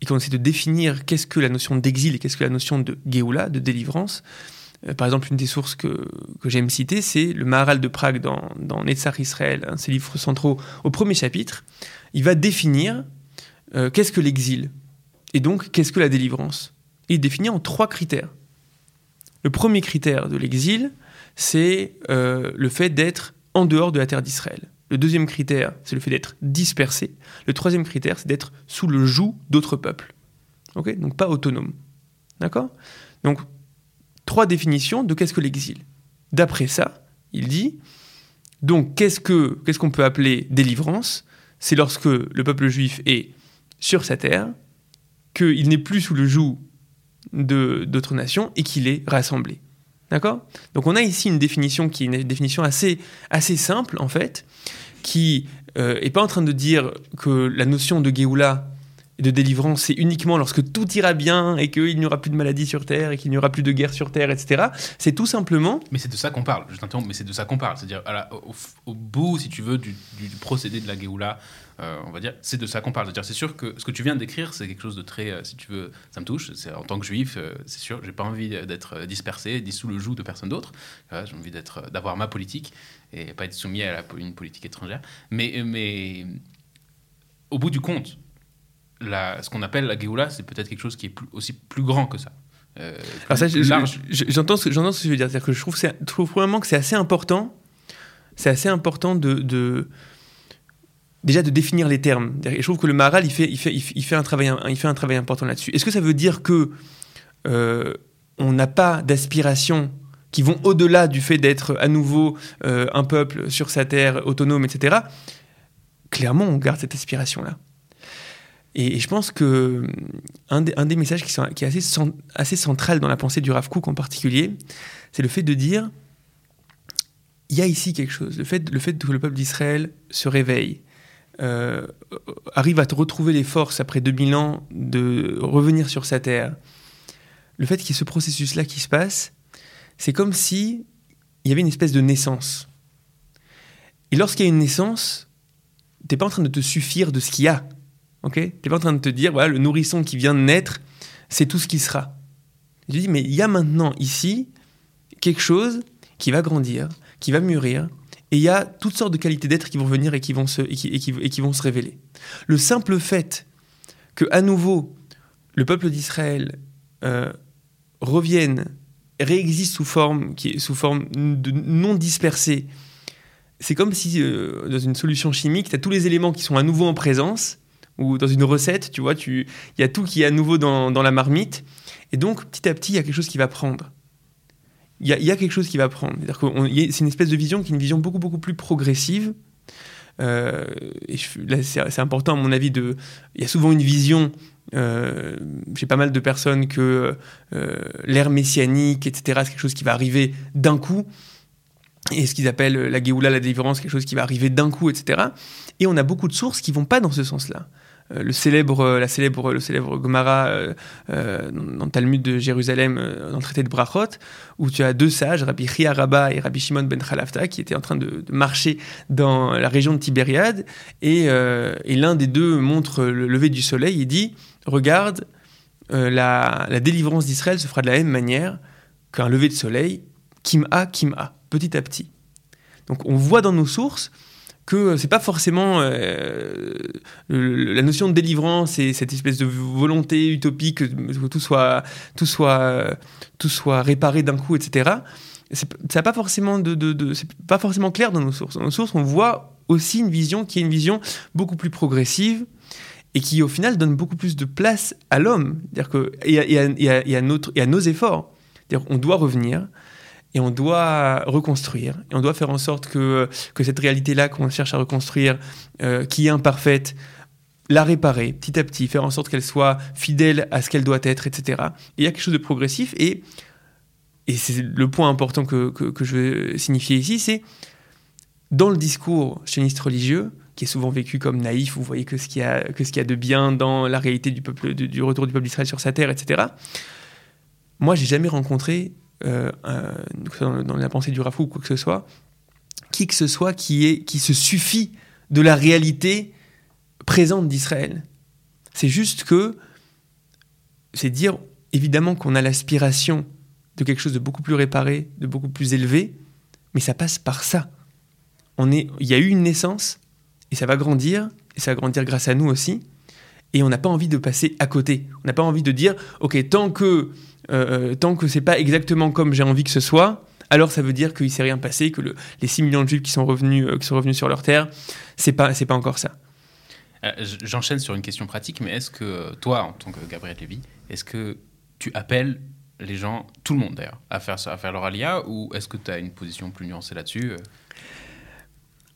Speaker 1: et qu'on essaie de définir qu'est-ce que la notion d'exil et qu'est-ce que la notion de Géoula, de délivrance. Euh, par exemple, une des sources que, que j'aime citer, c'est le Maharal de Prague dans, dans Netzach Israël, un de ses livres centraux, au premier chapitre. Il va définir euh, qu'est-ce que l'exil et donc qu'est-ce que la délivrance. Il définit en trois critères. Le premier critère de l'exil, c'est euh, le fait d'être en dehors de la terre d'Israël. Le deuxième critère, c'est le fait d'être dispersé. Le troisième critère, c'est d'être sous le joug d'autres peuples. Ok? Donc pas autonome. D'accord? Donc, trois définitions de qu'est-ce que l'exil. D'après ça, il dit donc qu'est-ce que qu'est-ce qu'on peut appeler délivrance? C'est lorsque le peuple juif est sur sa terre, qu'il n'est plus sous le joug d'autres nations et qu'il est rassemblé. D'accord? Donc on a ici une définition qui est une définition assez, assez simple en fait, qui n'est euh, pas en train de dire que la notion de Géoula et de délivrance, c'est uniquement lorsque tout ira bien et qu'il n'y aura plus de maladies sur Terre et qu'il n'y aura plus de guerre sur Terre, etc. C'est tout simplement...
Speaker 2: Mais c'est de ça qu'on parle, je t'interromps, mais c'est de ça qu'on parle. C'est-à-dire, au, bout, si tu veux, du, procédé de la Géoula, euh, on va dire, c'est de ça qu'on parle. C'est sûr que ce que tu viens de décrire, c'est quelque chose de très, euh, si tu veux, ça me touche. En tant que juif, euh, c'est sûr, j'ai pas envie d'être dispersé, sous le joug de personne d'autre. j'ai envie d'être, d'avoir ma politique et pas être soumis à une politique étrangère. Mais, mais au bout du compte, ce qu'on appelle la Géoula, c'est peut-être quelque chose qui est aussi plus grand que ça.
Speaker 1: Euh, j'entends ce, ce, que tu veux dire. C'est-à-dire que je trouve, trouve vraiment que c'est assez important. C'est assez important de, déjà de définir les termes. Je trouve que le Maral, il fait, un, travail, important là-dessus. Est-ce que ça veut dire que euh, on n'a pas d'aspiration qui vont au-delà du fait d'être à nouveau euh, un peuple sur sa terre autonome, etc. Clairement, on garde cette aspiration-là. Et, je pense que un, des, messages qui, est assez, central dans la pensée du Rav Kook en particulier, c'est le fait de dire il y a ici quelque chose. Le fait que le peuple d'Israël se réveille, euh, arrive à retrouver les forces après 2000 ans de revenir sur sa terre. Le fait qu'il y ait ce processus-là qui se passe, c'est comme si il y avait une espèce de naissance. Et lorsqu'il y a une naissance, t'es pas en train de te suffire de ce qu'il y a. Ok? Tu n'es pas en train de te dire, voilà, le nourrisson qui vient de naître, c'est tout ce qui sera. Je dis, mais il y a maintenant ici quelque chose qui va grandir, qui va mûrir, et il y a toutes sortes de qualités d'être qui vont venir et qui vont se, et qui, vont se révéler. Le simple fait que, à nouveau, le peuple d'Israël euh, revienne, réexiste sous forme, qui sous forme de non dispersée, c'est comme si, euh, dans une solution chimique, tu as tous les éléments qui sont à nouveau en présence, ou dans une recette, tu vois, il y a tout qui est à nouveau dans, la marmite. Et donc, petit à petit, il y a quelque chose qui va prendre. Il y a, quelque chose qui va prendre. C'est une espèce de vision qui est une vision beaucoup, beaucoup plus progressive. Euh, et c'est important, à mon avis. Il y a souvent une vision. Euh, j'ai pas mal de personnes que euh, l'ère messianique, etc., c'est quelque chose qui va arriver d'un coup. Et ce qu'ils appellent la Géoula, la délivrance, quelque chose qui va arriver d'un coup, etc. Et on a beaucoup de sources qui vont pas dans ce sens-là. Euh, le célèbre, la célèbre, le célèbre Gomara dans le Talmud de Jérusalem, dans le traité de Brachot, où tu as deux sages, Rabbi Chia Rabba et Rabbi Shimon ben Khalafta, qui étaient en train de, marcher dans la région de Tibériade, et, et l'un des deux montre le lever du soleil et dit, regarde, la, la délivrance d'Israël se fera de la même manière qu'un lever de soleil, Kim-A, Kim-A, petit à petit. Donc on voit dans nos sources que c'est pas forcément euh, la notion de délivrance et cette espèce de volonté utopique que tout soit tout soit tout soit réparé d'un coup, etc. Ça pas c'est pas forcément clair dans nos sources. Dans nos sources, on voit aussi une vision qui est une vision beaucoup plus progressive et qui au final donne beaucoup plus de place à l'homme, dire que et à, notre et à nos efforts. On doit revenir et on doit reconstruire, et on doit faire en sorte que, que cette réalité-là qu'on cherche à reconstruire, euh, qui est imparfaite, la réparer petit à petit, faire en sorte qu'elle soit fidèle à ce qu'elle doit être, etc. Et il y a quelque chose de progressif, et, et c'est le point important que, que, je veux signifier ici, c'est dans le discours sioniste religieux, qui est souvent vécu comme naïf, vous voyez que ce qu'il y a, que ce qu'il y a de bien dans la réalité du, du retour du peuple d'Israël sur sa terre, etc. Moi, j'ai jamais rencontré euh, dans, la pensée du Rafou ou quoi que ce soit, qui que ce soit qui, est, qui se suffit de la réalité présente d'Israël. C'est juste que, c'est dire évidemment qu'on a l'aspiration de quelque chose de beaucoup plus réparé, de beaucoup plus élevé, mais ça passe par ça. On est, il y a eu une naissance, et ça va grandir, et ça va grandir grâce à nous aussi, et on n'a pas envie de passer à côté. On n'a pas envie de dire, ok, tant que euh, tant que c'est pas exactement comme j'ai envie que ce soit, alors ça veut dire qu'il s'est rien passé, que les 6 millions de juifs qui sont revenus, euh, qui sont revenus sur leur terre, c'est pas, c'est pas encore ça.
Speaker 2: Euh, j'enchaîne sur une question pratique, mais est-ce que toi, en tant que Gabriel Lévy, est-ce que tu appelles les gens, tout le monde d'ailleurs, à faire, à faire leur alia, ou est-ce que tu as une position plus nuancée là-dessus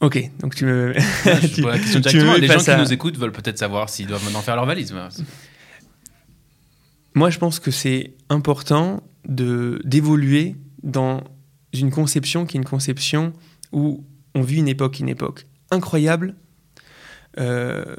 Speaker 1: Ok, donc tu me.
Speaker 2: je la question directement. Les gens qui nous écoutent veulent peut-être savoir s'ils doivent maintenant faire leur valise.
Speaker 1: Moi, je pense que c'est important de d'évoluer dans une conception qui est une conception où on vit une époque, une époque incroyable. Euh,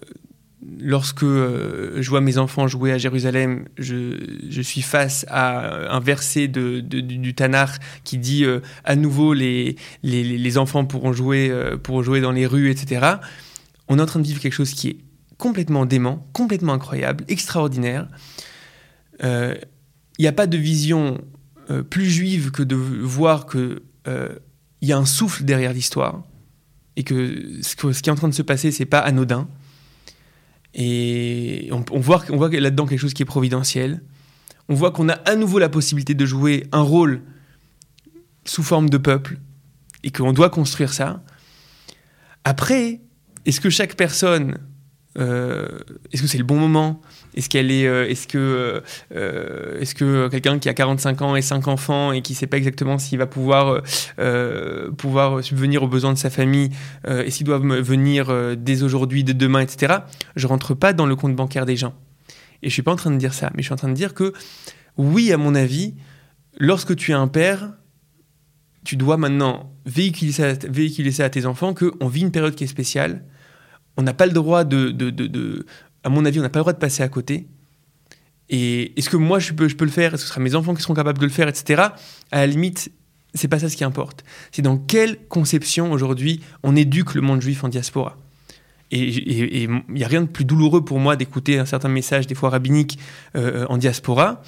Speaker 1: lorsque euh, je vois mes enfants jouer à Jérusalem, je, suis face à un verset de, du Tanakh qui dit euh, à nouveau les, les, enfants pourront jouer, pourront jouer dans les rues, etc. On est en train de vivre quelque chose qui est complètement dément, complètement incroyable, extraordinaire il euh, n'y a pas de vision euh, plus juive que de voir qu'il euh, y a un souffle derrière l'histoire et que ce, qui est en train de se passer, c'est pas anodin. Et on, voit, on voit là-dedans quelque chose qui est providentiel. On voit qu'on a à nouveau la possibilité de jouer un rôle sous forme de peuple et qu'on doit construire ça. Après, est-ce que chaque personne, est-ce que c'est le bon moment? Est-ce qu'elle est, euh, est-ce que, euh, euh, est-ce que quelqu'un qui a 45 ans et 5 enfants et qui ne sait pas exactement s'il va pouvoir, pouvoir subvenir aux besoins de sa famille et s'il doit venir dès aujourd'hui, dès demain, etc. Je rentre pas dans le compte bancaire des gens. Et je suis pas en train de dire ça, mais je suis en train de dire que oui, à mon avis, lorsque tu es un père, tu dois maintenant véhiculer ça, véhiculer ça à tes enfants qu'on vit une période qui est spéciale. On n'a pas le droit de, de, de, à mon avis, on n'a pas le droit de passer à côté. Et est-ce que moi, je peux, je peux le faire? Est-ce que ce sera mes enfants qui seront capables de le faire, etc. À la limite, c'est pas ça ce qui importe. C'est dans quelle conception aujourd'hui on éduque le monde juif en diaspora? Et il n'y a rien de plus douloureux pour moi d'écouter un certain message, des fois rabbinique, euh, en diaspora,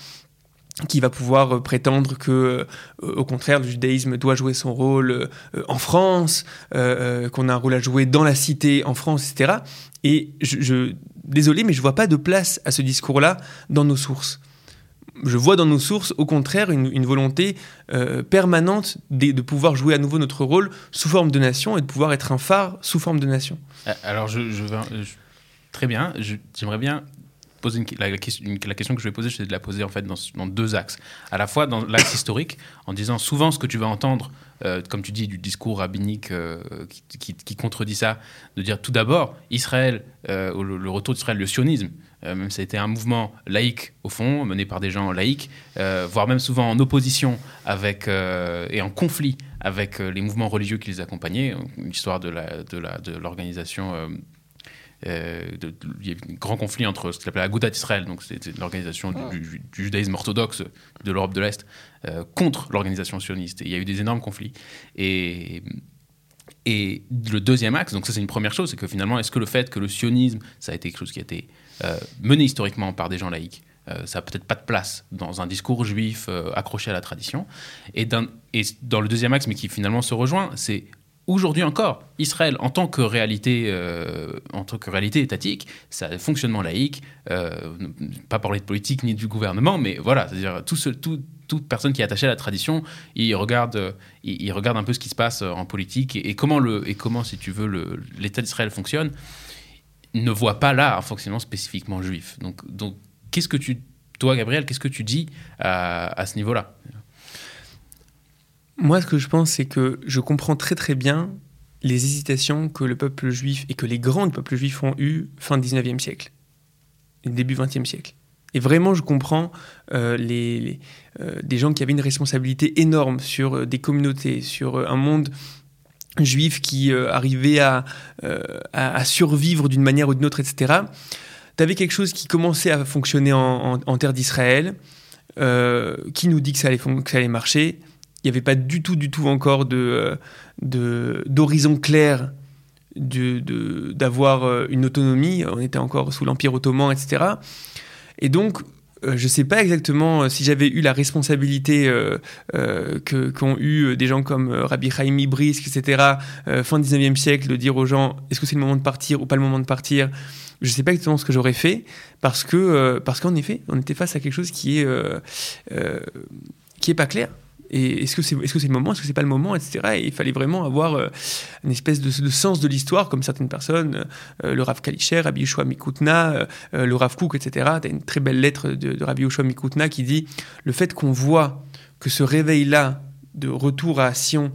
Speaker 1: qui va pouvoir euh, prétendre que, euh, au contraire, le judaïsme doit jouer son rôle en France, qu'on a un rôle à jouer dans la cité en France, etc. Et je, désolé, mais je vois pas de place à ce discours-là dans nos sources. Je vois dans nos sources, au contraire, une, volonté euh, permanente de, pouvoir jouer à nouveau notre rôle sous forme de nation et de pouvoir être un phare sous forme de nation.
Speaker 2: Euh, alors, je, je, très bien. J'aimerais bien la, question, la, que je vais poser, c'est de la poser en fait dans, dans deux axes. À la fois dans l'axe historique, en disant souvent ce que tu vas entendre euh, comme tu dis, du discours rabbinique euh, qui, contredit ça, de dire tout d'abord, Israël, euh, le, retour d'Israël, le sionisme, même ça a été un mouvement laïque au fond, mené par des gens laïcs, voire même souvent en opposition avec et en conflit avec les mouvements religieux qui les accompagnaient, l'histoire de l'organisation. Il y a eu un grand conflit entre ce qu'il appelait Agudat d'Israël, donc c'est l'organisation du, judaïsme orthodoxe de l'Europe de l'Est, contre l'organisation sioniste. Et il y a eu des énormes conflits. Et et le deuxième axe, donc ça c'est une première chose, c'est que finalement, est-ce que le fait que le sionisme, ça a été quelque chose qui a été euh, mené historiquement par des gens laïcs, euh, ça n'a peut-être pas de place dans un discours juif euh, accroché à la tradition. Et, et, dans le deuxième axe, mais qui finalement se rejoint, c'est aujourd'hui encore, Israël en tant que réalité, en tant que réalité étatique, ça fonctionnement laïque, pas parler de politique ni du gouvernement, mais voilà, c'est-à-dire tout, ce, tout, toute personne qui est attachée à la tradition, il regarde, il, regarde un peu ce qui se passe euh, en politique et, comment, le, et comment, si tu veux, l'État d'Israël fonctionne, ne voit pas là un fonctionnement spécifiquement juif. Donc qu'est-ce que tu, toi, Gabriel, qu'est-ce que tu dis à, ce niveau-là?
Speaker 1: Moi, ce que je pense, c'est que je comprends très très bien les hésitations que le peuple juif et que les grands peuples juifs ont eues fin 19e siècle, début 20e siècle. Et vraiment, je comprends euh, les, euh, des gens qui avaient une responsabilité énorme sur euh, des communautés, sur un monde juif qui arrivait à, à, survivre d'une manière ou d'une autre, etc. Tu avais quelque chose qui commençait à fonctionner en, terre d'Israël, qui nous dit que ça allait, que ça allait marcher. Il n'y avait pas du tout, du tout encore de, d'horizon clair d'avoir une autonomie. On était encore sous l'Empire ottoman, etc. Et donc, euh, je ne sais pas exactement euh, si j'avais eu la responsabilité euh, qu'ont eu des gens comme Rabbi Chaim Brisk, etc., fin 19e siècle, de dire aux gens est-ce que c'est le moment de partir ou pas le moment de partir? Je ne sais pas exactement ce que j'aurais fait parce que parce qu'en effet on était face à quelque chose qui est qui pas clair et est-ce que c'est est -ce c'est le moment, est-ce que c'est pas le moment, etc. Et il fallait vraiment avoir euh, une espèce de, sens de l'histoire, comme certaines personnes, euh, le Rav Kalischer, Rabbi Yoshua Mikoutna, euh, le Rav Kouk, etc. Tu as une très belle lettre de, Rabbi Yoshua Mikoutna qui dit le fait qu'on voit que ce réveil-là de retour à Sion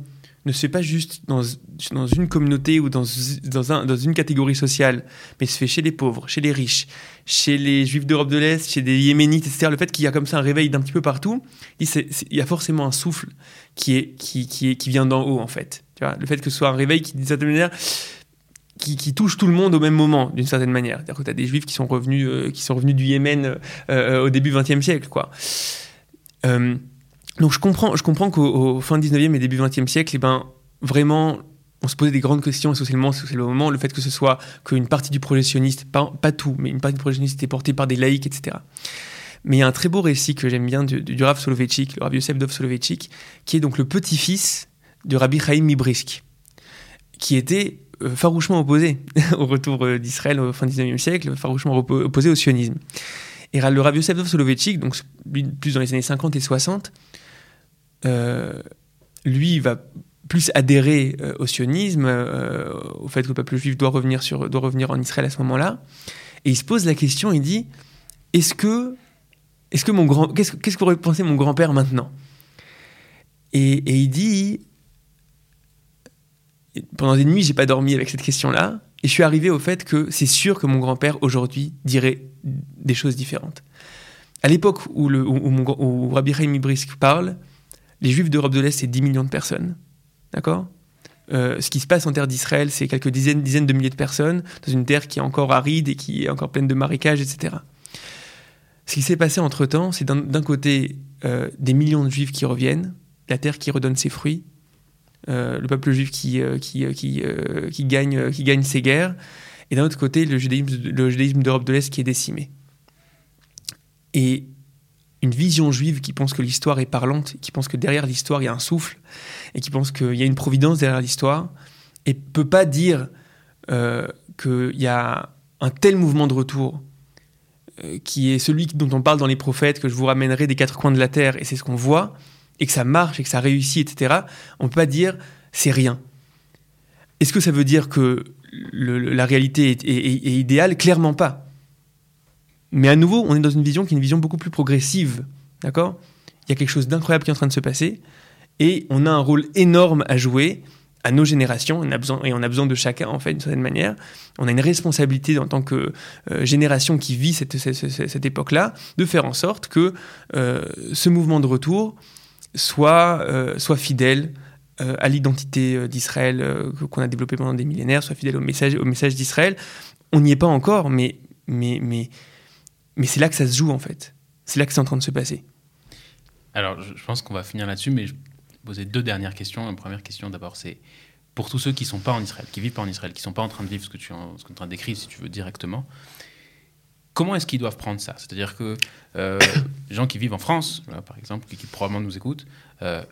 Speaker 1: ne se fait pas juste dans, une communauté ou dans, dans, un, dans, une catégorie sociale, mais se fait chez les pauvres, chez les riches, chez les juifs d'Europe de l'Est, chez des yéménites, etc. Le fait qu'il y a comme ça un réveil d'un petit peu partout, il, y a forcément un souffle qui, vient d'en haut, en fait. Le fait que ce soit un réveil qui, touche tout le monde au même moment, d'une certaine manière. C'est-à-dire que tu as des juifs qui sont revenus, euh, du Yémen euh, euh, au début 20e siècle, quoi. Donc je comprends, je comprends qu'au fin 19e et début 20e siècle, eh ben, vraiment, on se posait des grandes questions socialement, c'est le moment, le fait que ce soit qu'une partie du projet sioniste, pas, tout, mais une partie du projet sioniste était portée par des laïcs, etc. Mais il y a un très beau récit que j'aime bien du, du, Rav Soloveitchik, le Rav Yosef Dov Soloveitchik, qui est donc le petit-fils du Rabbi Chaim Mibrisk, qui était euh, farouchement opposé au retour euh, d'Israël au fin 19e siècle, farouchement opposé au sionisme. Et le Rav Yosef Dov Soloveitchik, donc plus dans les années 50 et 60, euh, lui va plus adhérer euh, au sionisme, euh, au fait que le peuple juif doit revenir, sur, doit revenir en Israël à ce moment-là. Et il se pose la question, il dit, est-ce que, est-ce que mon grand, qu'est-ce, qu'est-ce qu'aurait pensé mon grand-père maintenant? Et, et, il dit, pendant des nuits, j'ai pas dormi avec cette question-là, et je suis arrivé au fait que c'est sûr que mon grand-père aujourd'hui dirait des choses différentes. À l'époque où, le, où, Rabbi Chaim Ibrisk parle, les Juifs d'Europe de l'Est, c'est 10 millions de personnes. D'accord? Euh, ce qui se passe en terre d'Israël, c'est quelques dizaines, dizaines de milliers de personnes dans une terre qui est encore aride et qui est encore pleine de marécages, etc. Ce qui s'est passé entre-temps, c'est d'un côté euh, des millions de juifs qui reviennent, la terre qui redonne ses fruits, euh, le peuple juif qui, qui, qui, gagne, qui gagne ses guerres, et d'un autre côté le judaïsme, le judaïsme d'Europe de l'Est qui est décimé. Et une vision juive qui pense que l'histoire est parlante, qui pense que derrière l'histoire il y a un souffle, et qui pense qu'il y a une providence derrière l'histoire, et peut pas dire euh, qu'il y a un tel mouvement de retour euh, qui est celui dont on parle dans les prophètes, que je vous ramènerai des quatre coins de la terre, et c'est ce qu'on voit, et que ça marche, et que ça réussit, etc. On peut pas dire c'est rien. Est-ce que ça veut dire que la réalité est idéale? Clairement pas. Mais à nouveau, on est dans une vision qui est une vision beaucoup plus progressive. D'accord? Il y a quelque chose d'incroyable qui est en train de se passer. Et on a un rôle énorme à jouer à nos générations, et on a besoin de chacun, en fait, d'une certaine manière. On a une responsabilité en tant que euh, génération qui vit cette, cette, époque-là, de faire en sorte que euh, ce mouvement de retour soit, euh, soit fidèle à l'identité d'Israël qu'on a développée pendant des millénaires, soit fidèle au message, au message d'Israël, on n'y est pas encore, mais, mais, mais, mais c'est là que ça se joue en fait. C'est là que c'est en train de se passer.
Speaker 2: Alors, je pense qu'on va finir là-dessus, mais je poser deux dernières questions. La première question, d'abord, c'est pour tous ceux qui ne sont pas en Israël, qui vivent pas en Israël, qui ne sont pas en train de vivre ce que tu es en, train décrire, si tu veux, directement, comment est-ce qu'ils doivent prendre ça? C'est-à-dire que euh, les gens qui vivent en France, par exemple, qui, probablement nous écoutent, euh,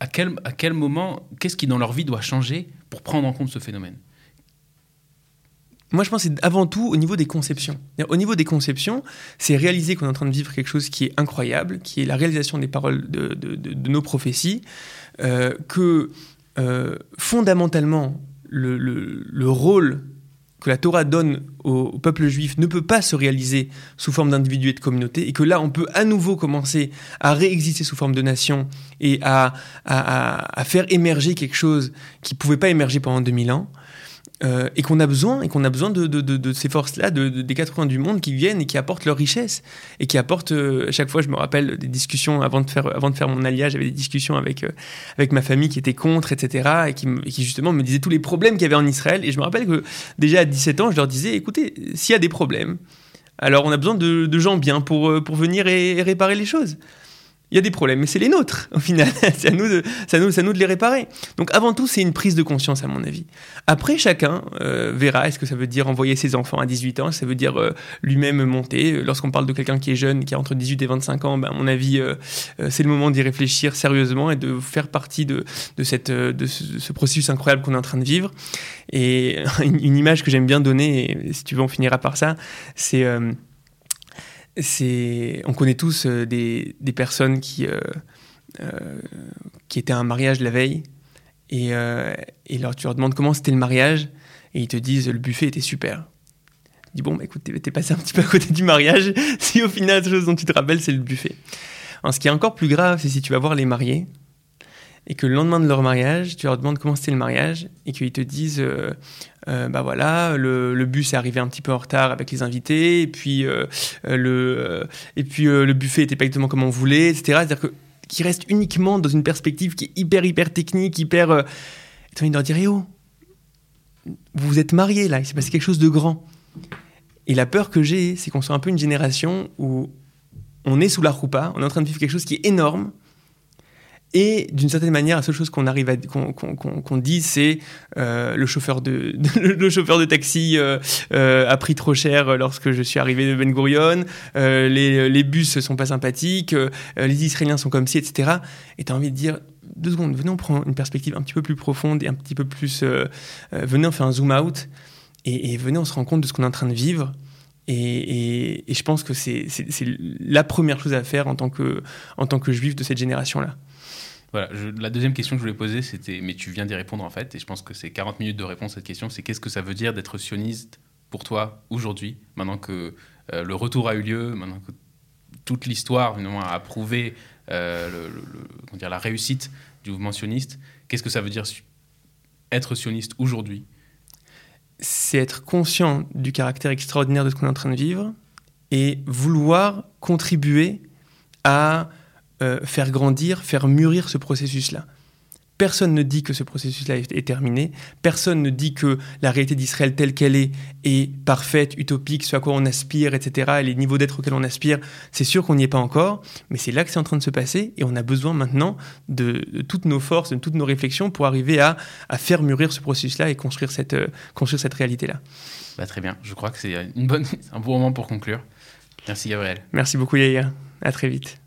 Speaker 2: à, quel, à quel moment, qu'est-ce qui dans leur vie doit changer pour prendre en compte ce phénomène?
Speaker 1: Moi, je pense que c'est avant tout au niveau des conceptions. Au niveau des conceptions, c'est réaliser qu'on est en train de vivre quelque chose qui est incroyable, qui est la réalisation des paroles de, nos prophéties, euh, que euh, fondamentalement, le, le, rôle que la Torah donne au, peuple juif ne peut pas se réaliser sous forme d'individu et de communauté, et que là, on peut à nouveau commencer à réexister sous forme de nation et à faire émerger quelque chose qui ne pouvait pas émerger pendant 2000 ans. Euh, et qu'on a besoin, et qu'on a besoin de, ces forces-là, des quatre coins du monde qui viennent et qui apportent leur richesse, et qui apportent, euh, à chaque fois, je me rappelle des discussions, avant de faire, avant de faire mon alliage, j'avais des discussions avec, euh, avec ma famille qui était contre, etc., et qui, qui justement me disaient tous les problèmes qu'il y avait en Israël, et je me rappelle que déjà à 17 ans, je leur disais, écoutez, s'il y a des problèmes, alors on a besoin de, gens bien pour, pour venir et réparer les choses il y a des problèmes, mais c'est les nôtres, au final. c'est à, nous de, les réparer. Donc avant tout, c'est une prise de conscience, à mon avis. Après, chacun euh, verra, est-ce que ça veut dire envoyer ses enfants à 18 ans, ça veut dire euh, lui-même monter? Lorsqu'on parle de quelqu'un qui est jeune, qui a entre 18 et 25 ans, ben, à mon avis, euh, c'est le moment d'y réfléchir sérieusement et de faire partie de ce, processus incroyable qu'on est en train de vivre. Et une, une image que j'aime bien donner, et si tu veux, on finira par ça, c'est on connaît tous euh, des, des, personnes qui, euh, euh, qui étaient à un mariage la veille et, et tu leur demandes comment c'était le mariage et ils te disent le buffet était super. Tu dis bon, bah, écoute, t'es passé un petit peu à côté du mariage si au final, la chose dont tu te rappelles, c'est le buffet. Alors, ce qui est encore plus grave, c'est si tu vas voir les mariés et que le lendemain de leur mariage, tu leur demandes comment c'était le mariage et qu'ils te disent euh, euh, bah voilà, le, bus est arrivé un petit peu en retard avec les invités et puis, euh, le, et puis le buffet était pas exactement comme on voulait, etc. C'est-à-dire que qui reste uniquement dans une perspective qui est hyper hyper technique, hyper. Euh, as envie de leur dire, eh oh, vous vous êtes mariés là, il s'est passé quelque chose de grand. Et la peur que j'ai, c'est qu'on soit un peu une génération où on est sous la roupa, on est en train de vivre quelque chose qui est énorme, et d'une certaine manière, la seule chose qu'on arrive à qu'on dit, c'est euh, le chauffeur de, le chauffeur de taxi euh, euh, a pris trop cher lorsque je suis arrivé de Ben Gurion. les, les bus sont pas sympathiques. les Israéliens sont comme ci, etc. Et tu as envie de dire deux secondes. Venez, on prend une perspective un petit peu plus profonde et un petit peu plus. venez, on fait un zoom out et, venez, on se rend compte de ce qu'on est en train de vivre. Et, je pense que c'est la première chose à faire en tant que en tant que juif de cette génération-là.
Speaker 2: Voilà, la deuxième question que je voulais poser, c'était, mais tu viens d'y répondre en fait, et je pense que c'est 40 minutes de réponse à cette question, c'est qu'est-ce que ça veut dire d'être sioniste pour toi aujourd'hui, maintenant que euh, le retour a eu lieu, maintenant que toute l'histoire a prouvé euh, le, dire, la réussite du mouvement sioniste, qu'est-ce que ça veut dire être sioniste aujourd'hui
Speaker 1: C'est être conscient du caractère extraordinaire de ce qu'on est en train de vivre et vouloir contribuer à euh, faire grandir, faire mûrir ce processus-là. Personne ne dit que ce processus-là est terminé. Personne ne dit que la réalité d'Israël telle qu'elle est est parfaite, utopique, ce à quoi on aspire, etc. Et les niveaux d'être auxquels on aspire, c'est sûr qu'on n'y est pas encore, mais c'est là que c'est en train de se passer et on a besoin maintenant de, toutes nos forces, de toutes nos réflexions pour arriver à, faire mûrir ce processus-là et construire cette, euh, réalité-là.
Speaker 2: Bah, très bien, je crois que c'est euh, un bon moment pour conclure. Merci Gabriel.
Speaker 1: Merci beaucoup Yaya, à très vite.